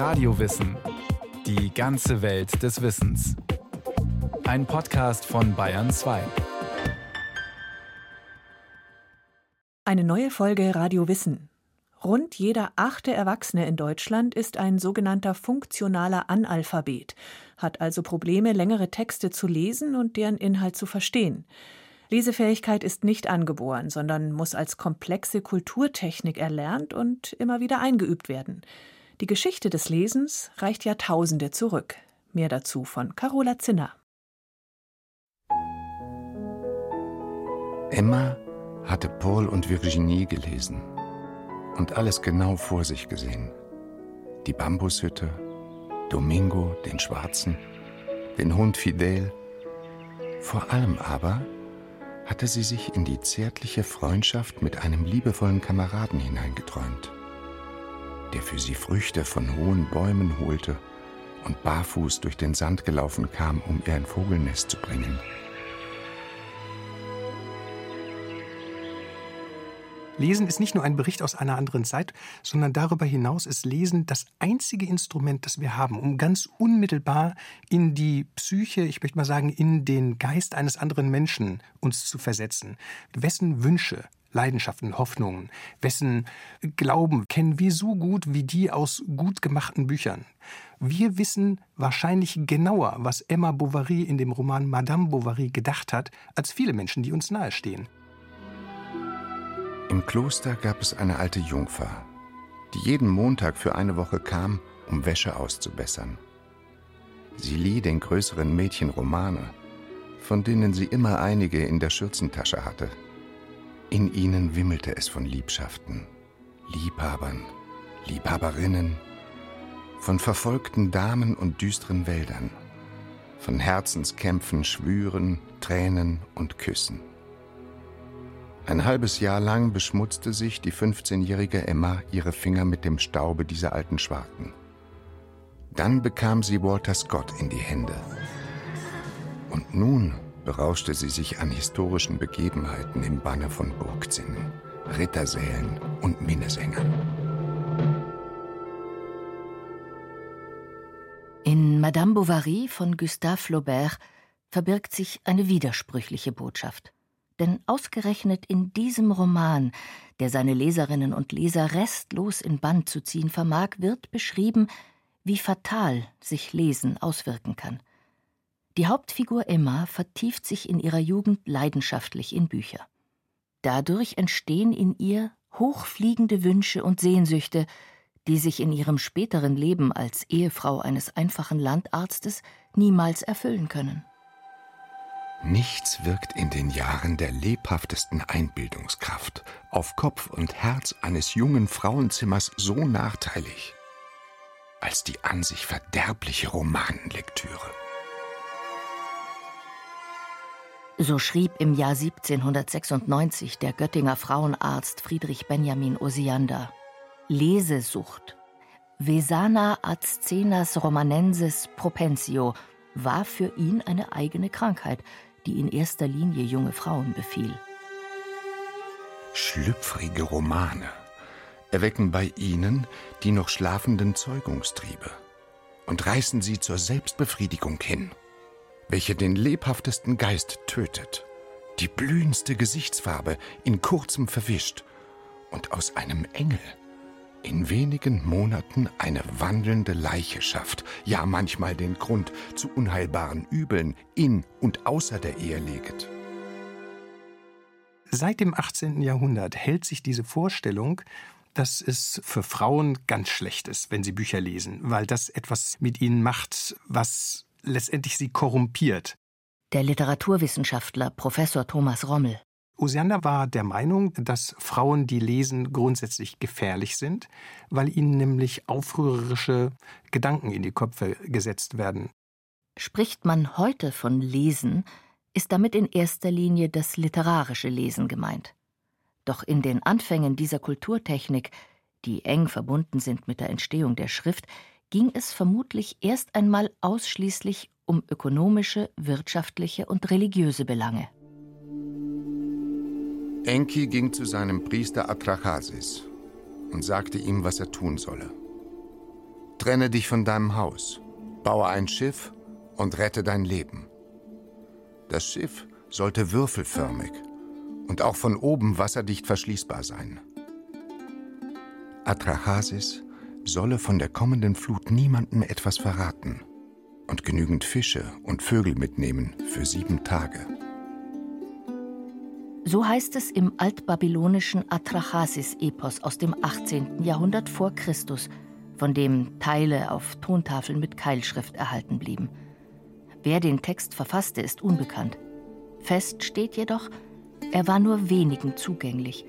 Radiowissen. Die ganze Welt des Wissens. Ein Podcast von Bayern 2. Eine neue Folge Radio Wissen. Rund jeder achte Erwachsene in Deutschland ist ein sogenannter funktionaler Analphabet, hat also Probleme, längere Texte zu lesen und deren Inhalt zu verstehen. Lesefähigkeit ist nicht angeboren, sondern muss als komplexe Kulturtechnik erlernt und immer wieder eingeübt werden. Die Geschichte des Lesens reicht Jahrtausende zurück. Mehr dazu von Carola Zinner. Emma hatte Paul und Virginie gelesen und alles genau vor sich gesehen. Die Bambushütte, Domingo, den Schwarzen, den Hund Fidel. Vor allem aber hatte sie sich in die zärtliche Freundschaft mit einem liebevollen Kameraden hineingeträumt, der für sie Früchte von hohen Bäumen holte und barfuß durch den Sand gelaufen kam, um ihr ein Vogelnest zu bringen. Lesen ist nicht nur ein Bericht aus einer anderen Zeit, sondern darüber hinaus ist Lesen das einzige Instrument, das wir haben, um ganz unmittelbar in die Psyche, ich möchte mal sagen, in den Geist eines anderen Menschen uns zu versetzen. Wessen Wünsche, Leidenschaften, Hoffnungen, wessen Glauben kennen wir so gut wie die aus gut gemachten Büchern. Wir wissen wahrscheinlich genauer, was Emma Bovary in dem Roman Madame Bovary gedacht hat, als viele Menschen, die uns nahestehen. Im Kloster gab es eine alte Jungfer, die jeden Montag für eine Woche kam, um Wäsche auszubessern. Sie lieh den größeren Mädchen Romane, von denen sie immer einige in der Schürzentasche hatte. In ihnen wimmelte es von Liebschaften, Liebhabern, Liebhaberinnen, von verfolgten Damen und düsteren Wäldern, von Herzenskämpfen, Schwüren, Tränen und Küssen. Ein halbes Jahr lang beschmutzte sich die 15-jährige Emma ihre Finger mit dem Staube dieser alten Schwarten. Dann bekam sie Walter Scott in die Hände. Und nun berauschte sie sich an historischen Begebenheiten im Banne von Burgzinnen, Rittersälen und Minnesängern. In Madame Bovary von Gustave Flaubert verbirgt sich eine widersprüchliche Botschaft. Denn ausgerechnet in diesem Roman, der seine Leserinnen und Leser restlos in Band zu ziehen vermag, wird beschrieben, wie fatal sich Lesen auswirken kann. Die Hauptfigur Emma vertieft sich in ihrer Jugend leidenschaftlich in Bücher. Dadurch entstehen in ihr hochfliegende Wünsche und Sehnsüchte, die sich in ihrem späteren Leben als Ehefrau eines einfachen Landarztes niemals erfüllen können. Nichts wirkt in den Jahren der lebhaftesten Einbildungskraft auf Kopf und Herz eines jungen Frauenzimmers so nachteilig als die an sich verderbliche Romanenlektüre. So schrieb im Jahr 1796 der Göttinger Frauenarzt Friedrich Benjamin Osiander. Lesesucht. Vesana ad scenas romanensis propensio war für ihn eine eigene Krankheit, die in erster Linie junge Frauen befiel. Schlüpfrige Romane erwecken bei ihnen die noch schlafenden Zeugungstriebe und reißen sie zur Selbstbefriedigung hin, welche den lebhaftesten Geist tötet, die blühendste Gesichtsfarbe in kurzem verwischt und aus einem Engel in wenigen Monaten eine wandelnde Leiche schafft, ja manchmal den Grund zu unheilbaren Übeln in und außer der Ehe leget. Seit dem 18. Jahrhundert hält sich diese Vorstellung, dass es für Frauen ganz schlecht ist, wenn sie Bücher lesen, weil das etwas mit ihnen macht, was letztendlich sie korrumpiert. Der Literaturwissenschaftler Professor Thomas Rommel Osiander war der Meinung, dass Frauen, die lesen, grundsätzlich gefährlich sind, weil ihnen nämlich aufrührerische Gedanken in die Köpfe gesetzt werden. Spricht man heute von Lesen, ist damit in erster Linie das literarische Lesen gemeint. Doch in den Anfängen dieser Kulturtechnik, die eng verbunden sind mit der Entstehung der Schrift, ging es vermutlich erst einmal ausschließlich um ökonomische, wirtschaftliche und religiöse Belange. Enki ging zu seinem Priester Atrachasis und sagte ihm, was er tun solle. Trenne dich von deinem Haus, baue ein Schiff und rette dein Leben. Das Schiff sollte würfelförmig und auch von oben wasserdicht verschließbar sein. Atrahasis solle von der kommenden Flut niemandem etwas verraten und genügend Fische und Vögel mitnehmen für sieben Tage. So heißt es im altbabylonischen Atrahasis-Epos aus dem 18. Jahrhundert vor Christus, von dem Teile auf Tontafeln mit Keilschrift erhalten blieben. Wer den Text verfasste, ist unbekannt. Fest steht jedoch, er war nur wenigen zugänglich,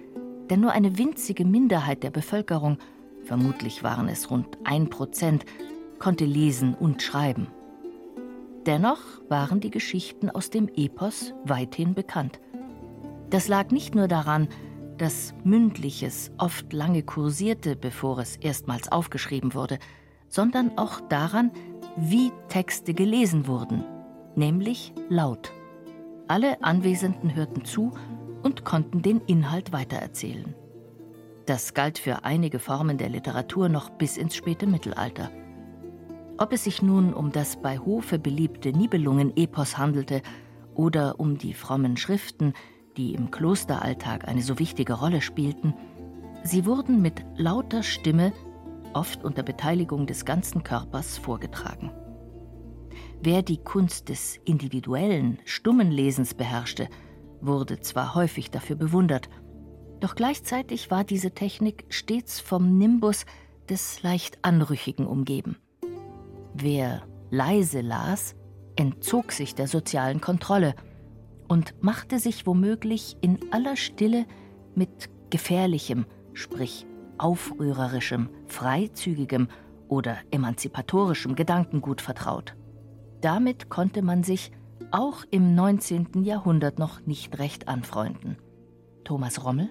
denn nur eine winzige Minderheit der Bevölkerung, vermutlich waren es rund ein Prozent, konnte lesen und schreiben. Dennoch waren die Geschichten aus dem Epos weithin bekannt. Das lag nicht nur daran, dass mündliches oft lange kursierte, bevor es erstmals aufgeschrieben wurde, sondern auch daran, wie Texte gelesen wurden, nämlich laut. Alle Anwesenden hörten zu und konnten den Inhalt weitererzählen. Das galt für einige Formen der Literatur noch bis ins späte Mittelalter. Ob es sich nun um das bei Hofe beliebte Nibelungen-Epos handelte oder um die frommen Schriften, die im Klosteralltag eine so wichtige Rolle spielten, sie wurden mit lauter Stimme, oft unter Beteiligung des ganzen Körpers, vorgetragen. Wer die Kunst des individuellen, stummen Lesens beherrschte, wurde zwar häufig dafür bewundert, doch gleichzeitig war diese Technik stets vom Nimbus des leicht Anrüchigen umgeben. Wer leise las, entzog sich der sozialen Kontrolle – und machte sich womöglich in aller Stille mit gefährlichem, sprich aufrührerischem, freizügigem oder emanzipatorischem Gedankengut vertraut. Damit konnte man sich auch im 19. Jahrhundert noch nicht recht anfreunden. Thomas Rommel?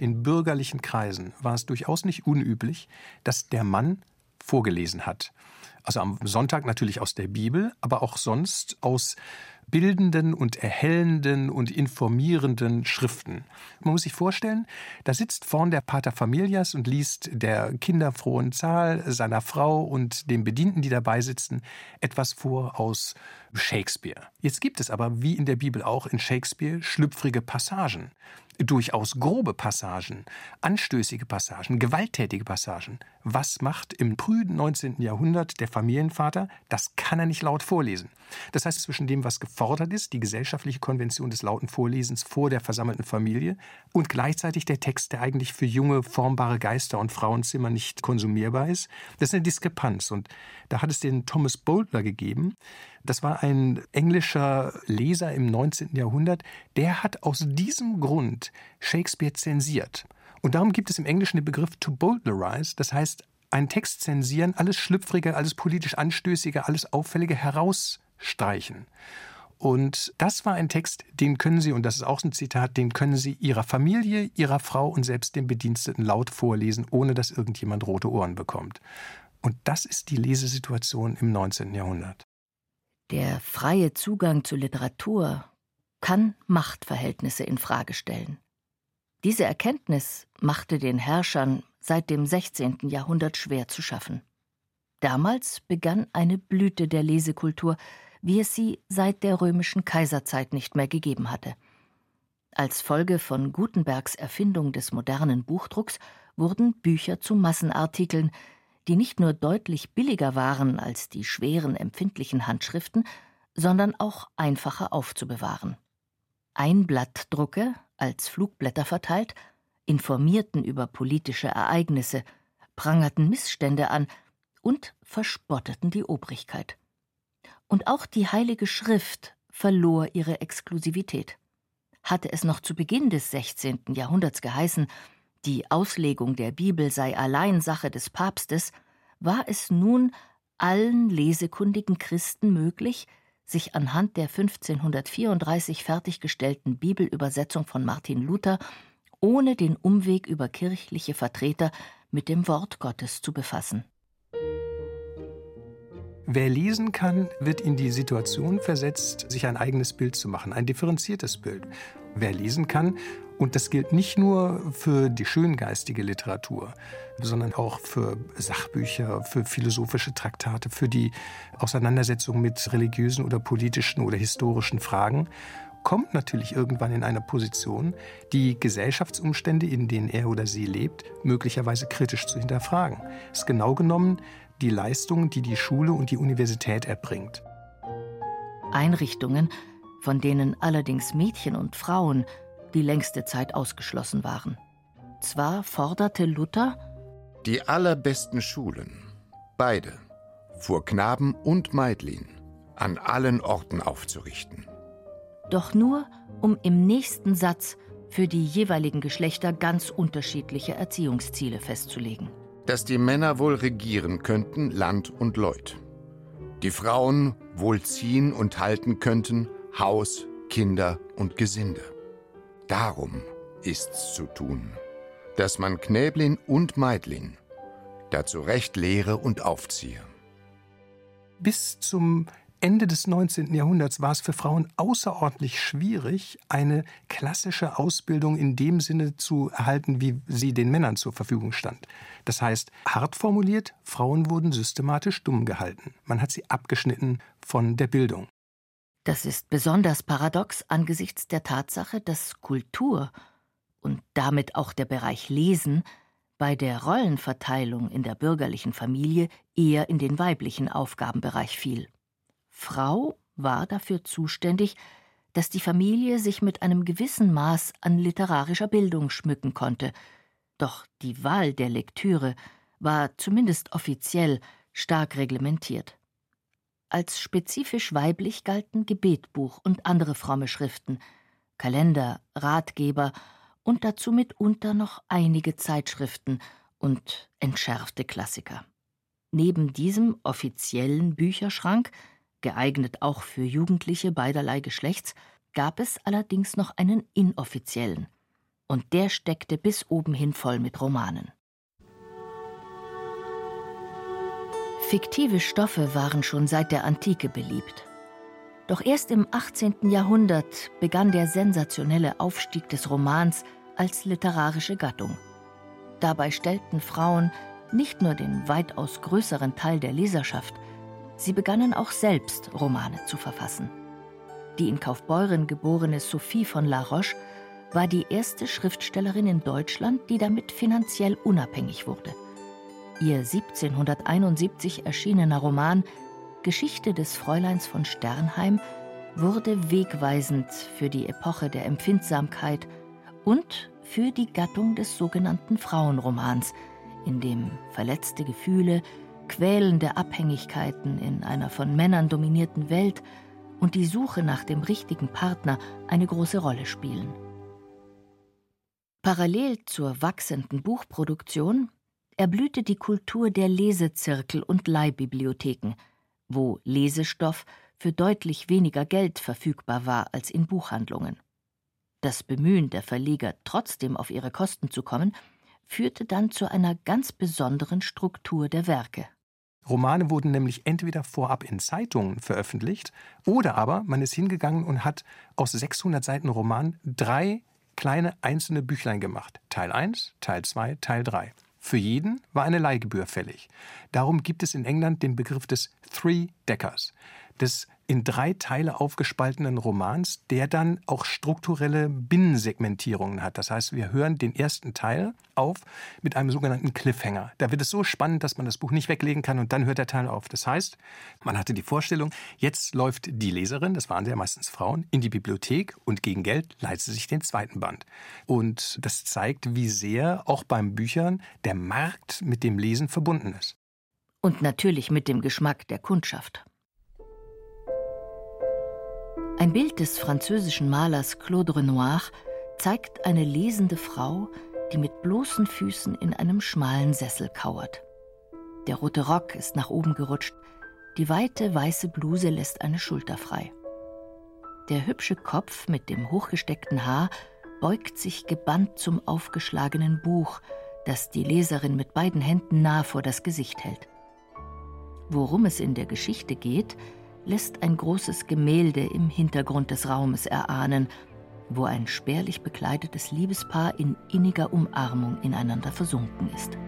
Den bürgerlichen Kreisen war es durchaus nicht unüblich, dass der Mann vorgelesen hat. Also am Sonntag natürlich aus der Bibel, aber auch sonst aus bildenden und erhellenden und informierenden Schriften. Man muss sich vorstellen, da sitzt vorn der Pater Familias und liest der kinderfrohen Zahl seiner Frau und dem Bedienten, die dabei sitzen, etwas vor aus Shakespeare. Jetzt gibt es aber, wie in der Bibel auch in Shakespeare, schlüpfrige Passagen durchaus grobe Passagen, anstößige Passagen, gewalttätige Passagen. Was macht im frühen 19. Jahrhundert der Familienvater? Das kann er nicht laut vorlesen. Das heißt, zwischen dem, was gefordert ist, die gesellschaftliche Konvention des lauten Vorlesens vor der versammelten Familie und gleichzeitig der Text, der eigentlich für junge, formbare Geister und Frauenzimmer nicht konsumierbar ist, das ist eine Diskrepanz. Und da hat es den Thomas Boulder gegeben, das war ein englischer Leser im 19. Jahrhundert, der hat aus diesem Grund Shakespeare zensiert. Und darum gibt es im Englischen den Begriff to bowdlerize, das heißt, einen Text zensieren, alles Schlüpfrige, alles politisch Anstößige, alles Auffällige herausstreichen. Und das war ein Text, den können Sie, und das ist auch ein Zitat, den können Sie Ihrer Familie, Ihrer Frau und selbst dem Bediensteten laut vorlesen, ohne dass irgendjemand rote Ohren bekommt. Und das ist die Lesesituation im 19. Jahrhundert. Der freie Zugang zu Literatur kann Machtverhältnisse in Frage stellen. Diese Erkenntnis machte den Herrschern seit dem 16. Jahrhundert schwer zu schaffen. Damals begann eine Blüte der Lesekultur, wie es sie seit der römischen Kaiserzeit nicht mehr gegeben hatte. Als Folge von Gutenbergs Erfindung des modernen Buchdrucks wurden Bücher zu Massenartikeln, die nicht nur deutlich billiger waren als die schweren, empfindlichen Handschriften, sondern auch einfacher aufzubewahren. Einblattdrucke, als Flugblätter verteilt, informierten über politische Ereignisse, prangerten Missstände an und verspotteten die Obrigkeit. Und auch die Heilige Schrift verlor ihre Exklusivität. Hatte es noch zu Beginn des 16. Jahrhunderts geheißen, die Auslegung der Bibel sei allein Sache des Papstes, war es nun allen lesekundigen Christen möglich, sich anhand der 1534 fertiggestellten Bibelübersetzung von Martin Luther ohne den Umweg über kirchliche Vertreter mit dem Wort Gottes zu befassen. Wer lesen kann, wird in die Situation versetzt, sich ein eigenes Bild zu machen, ein differenziertes Bild. Wer lesen kann Und das gilt nicht nur für die schöngeistige Literatur, sondern auch für Sachbücher, für philosophische Traktate, für die Auseinandersetzung mit religiösen oder politischen oder historischen Fragen kommt natürlich irgendwann in eine Position, die Gesellschaftsumstände, in denen er oder sie lebt, möglicherweise kritisch zu hinterfragen. Das ist genau genommen die Leistung, die die Schule und die Universität erbringt. Einrichtungen, von denen allerdings Mädchen und Frauen die längste Zeit ausgeschlossen waren. Zwar forderte Luther die allerbesten Schulen, beide, vor Knaben und Meidlin, an allen Orten aufzurichten. Doch nur, um im nächsten Satz für die jeweiligen Geschlechter ganz unterschiedliche Erziehungsziele festzulegen. Dass die Männer wohl regieren könnten, Land und Leut. Die Frauen wohl ziehen und halten könnten, Haus, Kinder und Gesinde. Darum ist's zu tun, dass man Knäblin und Meidlin dazu recht lehre und aufziehe. Bis zum Ende des 19. Jahrhunderts war es für Frauen außerordentlich schwierig, eine klassische Ausbildung in dem Sinne zu erhalten, wie sie den Männern zur Verfügung stand. Das heißt, hart formuliert, Frauen wurden systematisch dumm gehalten. Man hat sie abgeschnitten von der Bildung. Das ist besonders paradox angesichts der Tatsache, dass Kultur und damit auch der Bereich Lesen bei der Rollenverteilung in der bürgerlichen Familie eher in den weiblichen Aufgabenbereich fiel. Frau war dafür zuständig, dass die Familie sich mit einem gewissen Maß an literarischer Bildung schmücken konnte, doch die Wahl der Lektüre war zumindest offiziell stark reglementiert. Als spezifisch weiblich galten Gebetbuch und andere fromme Schriften, Kalender, Ratgeber und dazu mitunter noch einige Zeitschriften und entschärfte Klassiker. Neben diesem offiziellen Bücherschrank, geeignet auch für Jugendliche beiderlei Geschlechts, gab es allerdings noch einen inoffiziellen, und der steckte bis oben hin voll mit Romanen. Fiktive Stoffe waren schon seit der Antike beliebt. Doch erst im 18. Jahrhundert begann der sensationelle Aufstieg des Romans als literarische Gattung. Dabei stellten Frauen nicht nur den weitaus größeren Teil der Leserschaft, sie begannen auch selbst Romane zu verfassen. Die in Kaufbeuren geborene Sophie von La Roche war die erste Schriftstellerin in Deutschland, die damit finanziell unabhängig wurde. Ihr 1771 erschienener Roman Geschichte des Fräuleins von Sternheim wurde wegweisend für die Epoche der Empfindsamkeit und für die Gattung des sogenannten Frauenromans, in dem verletzte Gefühle, quälende Abhängigkeiten in einer von Männern dominierten Welt und die Suche nach dem richtigen Partner eine große Rolle spielen. Parallel zur wachsenden Buchproduktion erblühte die Kultur der Lesezirkel und Leihbibliotheken, wo Lesestoff für deutlich weniger Geld verfügbar war als in Buchhandlungen. Das Bemühen der Verleger, trotzdem auf ihre Kosten zu kommen, führte dann zu einer ganz besonderen Struktur der Werke. Romane wurden nämlich entweder vorab in Zeitungen veröffentlicht oder aber man ist hingegangen und hat aus 600 Seiten Roman drei kleine einzelne Büchlein gemacht. Teil 1, Teil 2, Teil 3. Für jeden war eine Leihgebühr fällig. Darum gibt es in England den Begriff des Three Deckers, des in drei Teile aufgespaltenen Romans, der dann auch strukturelle Binnensegmentierungen hat. Das heißt, wir hören den ersten Teil auf mit einem sogenannten Cliffhanger. Da wird es so spannend, dass man das Buch nicht weglegen kann und dann hört der Teil auf. Das heißt, man hatte die Vorstellung, jetzt läuft die Leserin, das waren ja meistens Frauen, in die Bibliothek und gegen Geld leiht sie sich den zweiten Band. Und das zeigt, wie sehr auch beim Büchern der Markt mit dem Lesen verbunden ist. Und natürlich mit dem Geschmack der Kundschaft. Ein Bild des französischen Malers Claude Renoir zeigt eine lesende Frau, die mit bloßen Füßen in einem schmalen Sessel kauert. Der rote Rock ist nach oben gerutscht, die weite weiße Bluse lässt eine Schulter frei. Der hübsche Kopf mit dem hochgesteckten Haar beugt sich gebannt zum aufgeschlagenen Buch, das die Leserin mit beiden Händen nah vor das Gesicht hält. Worum es in der Geschichte geht, lässt ein großes Gemälde im Hintergrund des Raumes erahnen, wo ein spärlich bekleidetes Liebespaar in inniger Umarmung ineinander versunken ist.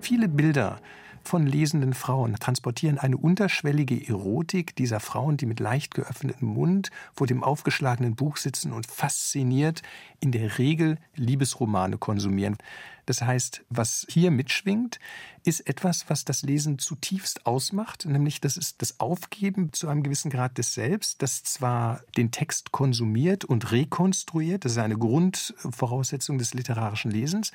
Viele Bilder von lesenden Frauen transportieren eine unterschwellige Erotik dieser Frauen, die mit leicht geöffnetem Mund vor dem aufgeschlagenen Buch sitzen und fasziniert in der Regel Liebesromane konsumieren. Das heißt, was hier mitschwingt, ist etwas, was das Lesen zutiefst ausmacht, nämlich das ist das Aufgeben zu einem gewissen Grad des Selbst, das zwar den Text konsumiert und rekonstruiert, das ist eine Grundvoraussetzung des literarischen Lesens,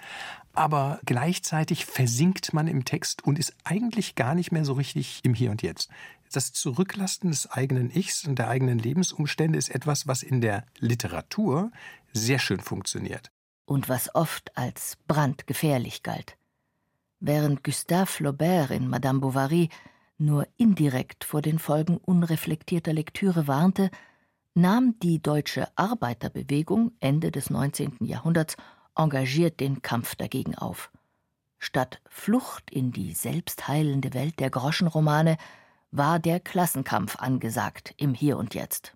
aber gleichzeitig versinkt man im Text und ist eigentlich gar nicht mehr so richtig im Hier und Jetzt. Das Zurücklassen des eigenen Ichs und der eigenen Lebensumstände ist etwas, was in der Literatur sehr schön funktioniert und was oft als brandgefährlich galt. Während Gustave Flaubert in Madame Bovary nur indirekt vor den Folgen unreflektierter Lektüre warnte, nahm die deutsche Arbeiterbewegung Ende des 19. Jahrhunderts engagiert den Kampf dagegen auf. Statt Flucht in die selbstheilende Welt der Groschenromane war der Klassenkampf angesagt im Hier und Jetzt.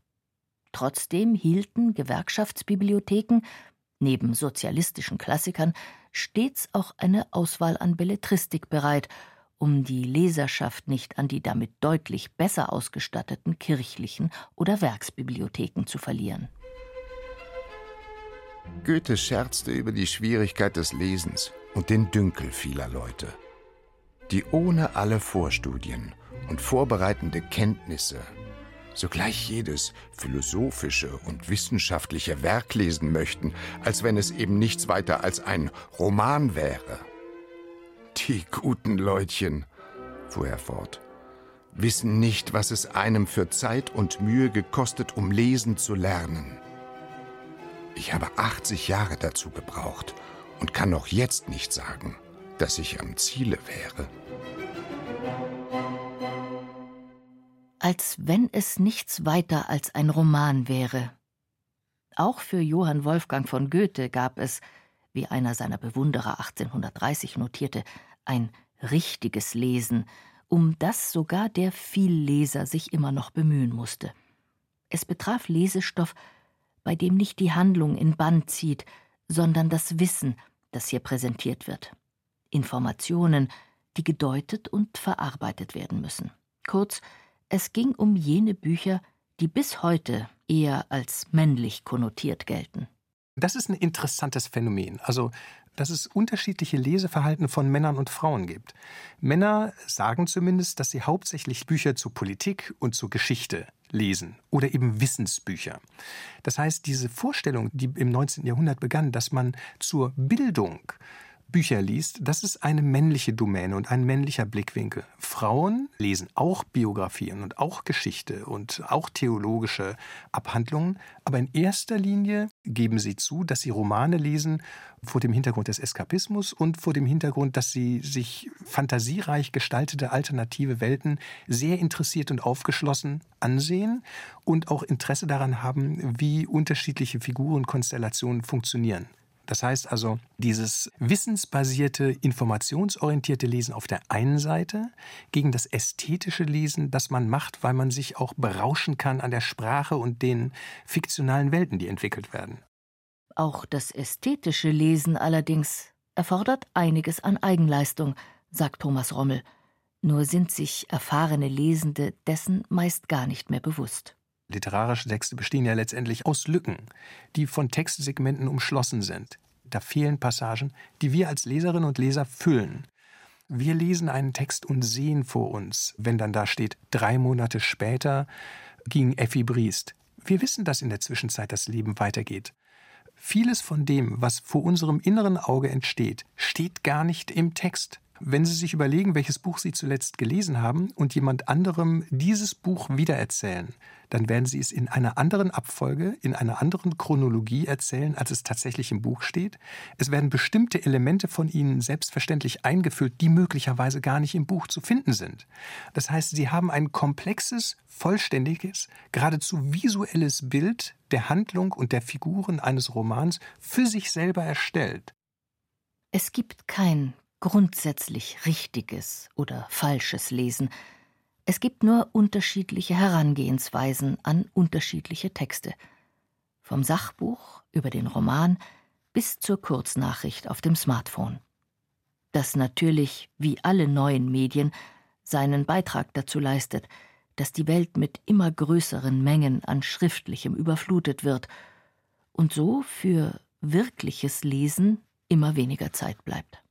Trotzdem hielten Gewerkschaftsbibliotheken neben sozialistischen Klassikern stets auch eine Auswahl an Belletristik bereit, um die Leserschaft nicht an die damit deutlich besser ausgestatteten kirchlichen oder Werksbibliotheken zu verlieren. Goethe scherzte über die Schwierigkeit des Lesens und den Dünkel vieler Leute, die ohne alle Vorstudien und vorbereitende Kenntnisse sogleich jedes philosophische und wissenschaftliche Werk lesen möchten, als wenn es eben nichts weiter als ein Roman wäre. Die guten Leutchen, fuhr er fort, wissen nicht, was es einem für Zeit und Mühe gekostet, um lesen zu lernen. Ich habe 80 Jahre dazu gebraucht und kann noch jetzt nicht sagen, dass ich am Ziele wäre. Als wenn es nichts weiter als ein Roman wäre. Auch für Johann Wolfgang von Goethe gab es, wie einer seiner Bewunderer 1830 notierte, ein richtiges Lesen, um das sogar der Vielleser sich immer noch bemühen musste. Es betraf Lesestoff, bei dem nicht die Handlung in Band zieht, sondern das Wissen, das hier präsentiert wird. Informationen, die gedeutet und verarbeitet werden müssen. Kurz, es ging um jene Bücher, die bis heute eher als männlich konnotiert gelten. Das ist ein interessantes Phänomen. Also, dass es unterschiedliche Leseverhalten von Männern und Frauen gibt. Männer sagen zumindest, dass sie hauptsächlich Bücher zur Politik und zur Geschichte lesen oder eben Wissensbücher. Das heißt, diese Vorstellung, die im 19. Jahrhundert begann, dass man zur Bildung Bücher liest, das ist eine männliche Domäne und ein männlicher Blickwinkel. Frauen lesen auch Biografien und auch Geschichte und auch theologische Abhandlungen, aber in erster Linie geben sie zu, dass sie Romane lesen vor dem Hintergrund des Eskapismus und vor dem Hintergrund, dass sie sich fantasiereich gestaltete alternative Welten sehr interessiert und aufgeschlossen ansehen und auch Interesse daran haben, wie unterschiedliche Figurenkonstellationen funktionieren. Das heißt also, dieses wissensbasierte, informationsorientierte Lesen auf der einen Seite gegen das ästhetische Lesen, das man macht, weil man sich auch berauschen kann an der Sprache und den fiktionalen Welten, die entwickelt werden. Auch das ästhetische Lesen allerdings erfordert einiges an Eigenleistung, sagt Thomas Rommel. Nur sind sich erfahrene Lesende dessen meist gar nicht mehr bewusst. Literarische Texte bestehen ja letztendlich aus Lücken, die von Textsegmenten umschlossen sind. Da fehlen Passagen, die wir als Leserinnen und Leser füllen. Wir lesen einen Text und sehen vor uns, wenn dann da steht, drei Monate später ging Effi Briest. Wir wissen, dass in der Zwischenzeit das Leben weitergeht. Vieles von dem, was vor unserem inneren Auge entsteht, steht gar nicht im Text. Wenn Sie sich überlegen, welches Buch Sie zuletzt gelesen haben und jemand anderem dieses Buch wiedererzählen, dann werden Sie es in einer anderen Abfolge, in einer anderen Chronologie erzählen, als es tatsächlich im Buch steht. Es werden bestimmte Elemente von Ihnen selbstverständlich eingeführt, die möglicherweise gar nicht im Buch zu finden sind. Das heißt, Sie haben ein komplexes, vollständiges, geradezu visuelles Bild der Handlung und der Figuren eines Romans für sich selber erstellt. Es gibt kein grundsätzlich richtiges oder falsches Lesen. Es gibt nur unterschiedliche Herangehensweisen an unterschiedliche Texte. Vom Sachbuch über den Roman bis zur Kurznachricht auf dem Smartphone. Das natürlich, wie alle neuen Medien, seinen Beitrag dazu leistet, dass die Welt mit immer größeren Mengen an Schriftlichem überflutet wird und so für wirkliches Lesen immer weniger Zeit bleibt.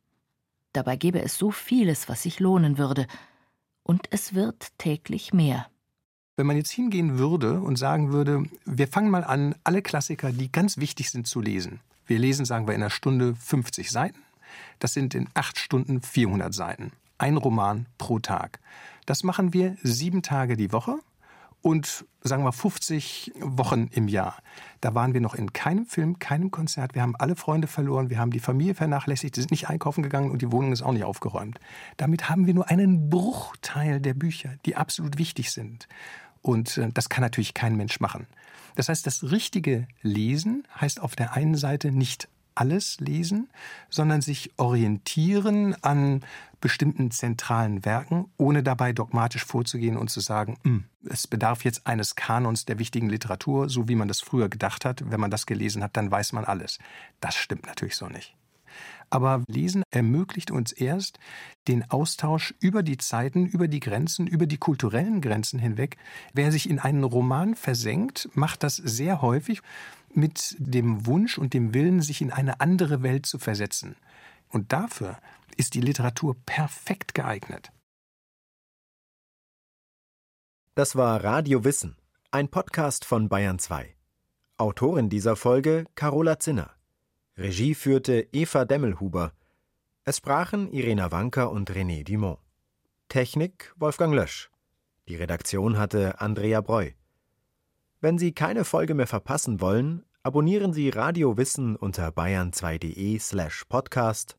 Dabei gäbe es so vieles, was sich lohnen würde, und es wird täglich mehr. Wenn man jetzt hingehen würde und sagen würde, wir fangen mal an, alle Klassiker, die ganz wichtig sind, zu lesen. Wir lesen, sagen wir, in einer Stunde 50 Seiten. Das sind in acht Stunden 400 Seiten. Ein Roman pro Tag. Das machen wir sieben Tage die Woche und sagen wir 50 Wochen im Jahr. Da waren wir noch in keinem Film, keinem Konzert. Wir haben alle Freunde verloren, wir haben die Familie vernachlässigt, sind nicht einkaufen gegangen und die Wohnung ist auch nicht aufgeräumt. Damit haben wir nur einen Bruchteil der Bücher, die absolut wichtig sind. Und äh, das kann natürlich kein Mensch machen. Das heißt, das richtige Lesen heißt auf der einen Seite nicht alles lesen, sondern sich orientieren an bestimmten zentralen Werken, ohne dabei dogmatisch vorzugehen und zu sagen, hm, es bedarf jetzt eines Kanons der wichtigen Literatur, so wie man das früher gedacht hat. Wenn man das gelesen hat, dann weiß man alles. Das stimmt natürlich so nicht. Aber Lesen ermöglicht uns erst den Austausch über die Zeiten, über die Grenzen, über die kulturellen Grenzen hinweg. Wer sich in einen Roman versenkt, macht das sehr häufig mit dem Wunsch und dem Willen, sich in eine andere Welt zu versetzen. Und dafür ist die Literatur perfekt geeignet. Das war Radio Wissen, ein Podcast von Bayern 2. Autorin dieser Folge Carola Zinner. Regie führte Eva Demmelhuber. Es sprachen Irena Wanker und René Dumont. Technik Wolfgang Lösch. Die Redaktion hatte Andrea Breu. Wenn Sie keine Folge mehr verpassen wollen, abonnieren Sie Radio Wissen unter bayern2.de slash podcast